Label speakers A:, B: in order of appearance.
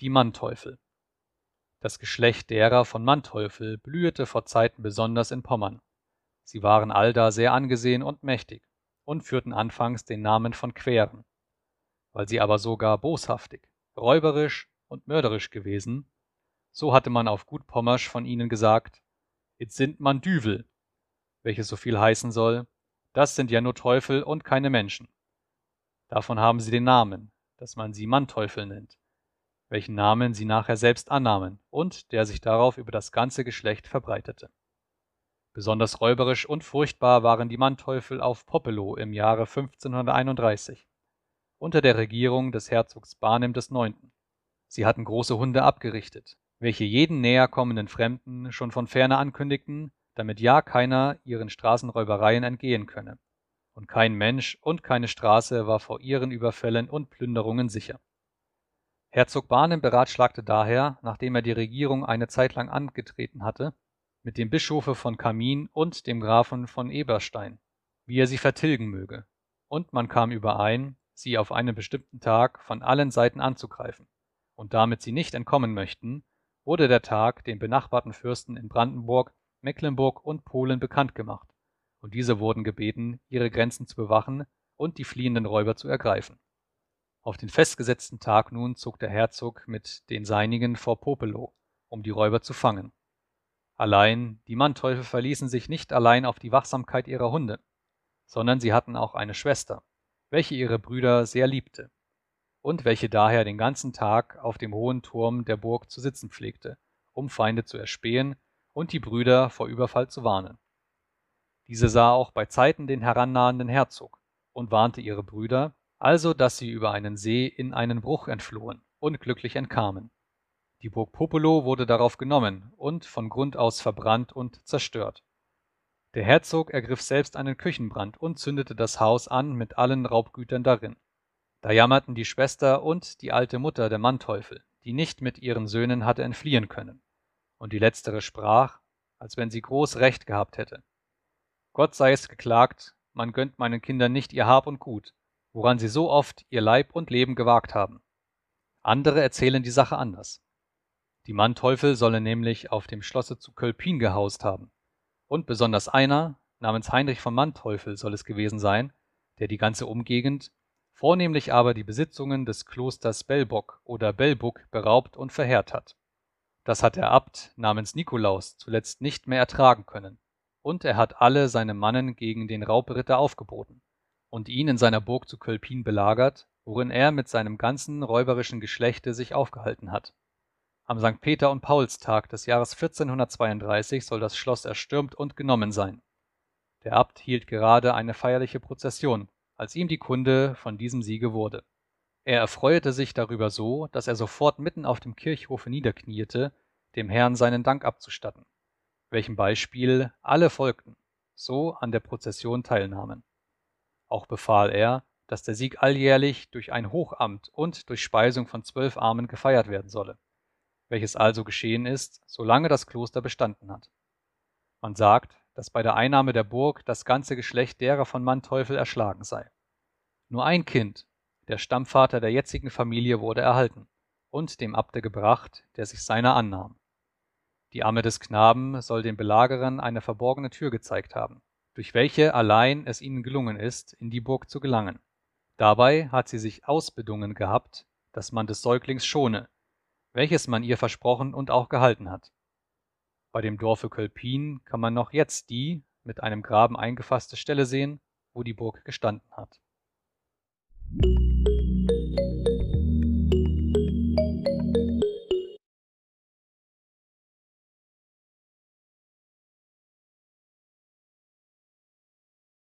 A: Die Manteuffel Das Geschlecht derer von Manteuffel blühete vor Zeiten besonders in Pommern. Sie waren allda sehr angesehen und mächtig und führten anfangs den Namen von Quären. Weil sie aber sogar boshaftig, räuberisch und mörderisch gewesen, so hatte man auf gut Pommersch von ihnen gesagt, it sind man Düvel, welches so viel heißen soll, das sind ja nur Teufel und keine Menschen. Davon haben sie den Namen, dass man sie Manteufel nennt, welchen Namen sie nachher selbst annahmen und der sich darauf über das ganze Geschlecht verbreitete. Besonders räuberisch und furchtbar waren die Manteufel auf Poppelow im Jahre 1531, unter der Regierung des Herzogs Barnim IX. Sie hatten große Hunde abgerichtet, welche jeden näher kommenden Fremden schon von ferne ankündigten, damit ja keiner ihren Straßenräubereien entgehen könne. Und kein Mensch und keine Straße war vor ihren Überfällen und Plünderungen sicher. Herzog Barnim beratschlagte daher, nachdem er die Regierung eine Zeit lang angetreten hatte, mit dem Bischofe von Camin und dem Grafen von Eberstein, wie er sie vertilgen möge, und man kam überein, sie auf einen bestimmten Tag von allen Seiten anzugreifen, und damit sie nicht entkommen möchten, wurde der Tag den benachbarten Fürsten in Brandenburg, Mecklenburg und Polen bekannt gemacht, und diese wurden gebeten, ihre Grenzen zu bewachen und die fliehenden Räuber zu ergreifen. Auf den festgesetzten Tag nun zog der Herzog mit den Seinigen vor Popelow, um die Räuber zu fangen. Allein die Manteufel verließen sich nicht allein auf die Wachsamkeit ihrer Hunde, sondern sie hatten auch eine Schwester, welche ihre Brüder sehr liebte und welche daher den ganzen Tag auf dem hohen Turm der Burg zu sitzen pflegte, um Feinde zu erspähen und die Brüder vor Überfall zu warnen. Diese sah auch bei Zeiten den herannahenden Herzog und warnte ihre Brüder, also dass sie über einen See in einen Bruch entflohen und glücklich entkamen. Die Burg Popolo wurde darauf genommen und von Grund aus verbrannt und zerstört. Der Herzog ergriff selbst einen Küchenbrand und zündete das Haus an mit allen Raubgütern darin. Da jammerten die Schwester und die alte Mutter der Manteufel, die nicht mit ihren Söhnen hatte entfliehen können. Und die letztere sprach, als wenn sie groß Recht gehabt hätte. Gott sei es geklagt, man gönnt meinen Kindern nicht ihr Hab und Gut, woran sie so oft ihr Leib und Leben gewagt haben. Andere erzählen die Sache anders. Die Manteufel sollen nämlich auf dem Schlosse zu Kölpin gehaust haben. Und besonders einer, namens Heinrich von Manteufel soll es gewesen sein, der die ganze Umgegend vornehmlich aber die Besitzungen des Klosters Belbock oder Belbuck beraubt und verheert hat. Das hat der Abt namens Nikolaus zuletzt nicht mehr ertragen können, und er hat alle seine Mannen gegen den Raubritter aufgeboten und ihn in seiner Burg zu Kölpin belagert, worin er mit seinem ganzen räuberischen Geschlechte sich aufgehalten hat. Am St. Peter- und Paulstag des Jahres 1432 soll das Schloss erstürmt und genommen sein. Der Abt hielt gerade eine feierliche Prozession, als ihm die Kunde von diesem Siege wurde. Er erfreuete sich darüber so, dass er sofort mitten auf dem Kirchhofe niederkniete, dem Herrn seinen Dank abzustatten, welchem Beispiel alle folgten, so an der Prozession teilnahmen. Auch befahl er, dass der Sieg alljährlich durch ein Hochamt und durch Speisung von zwölf Armen gefeiert werden solle, welches also geschehen ist, solange das Kloster bestanden hat. Man sagt, dass bei der Einnahme der Burg das ganze Geschlecht derer von Manteuffel erschlagen sei. Nur ein Kind, der Stammvater der jetzigen Familie, wurde erhalten und dem Abte gebracht, der sich seiner annahm. Die Amme des Knaben soll den Belagerern eine verborgene Tür gezeigt haben, durch welche allein es ihnen gelungen ist, in die Burg zu gelangen. Dabei hat sie sich ausbedungen gehabt, dass man des Säuglings schone, welches man ihr versprochen und auch gehalten hat. Bei dem Dorfe Kölpin kann man noch jetzt die mit einem Graben eingefasste Stelle sehen, wo die Burg gestanden hat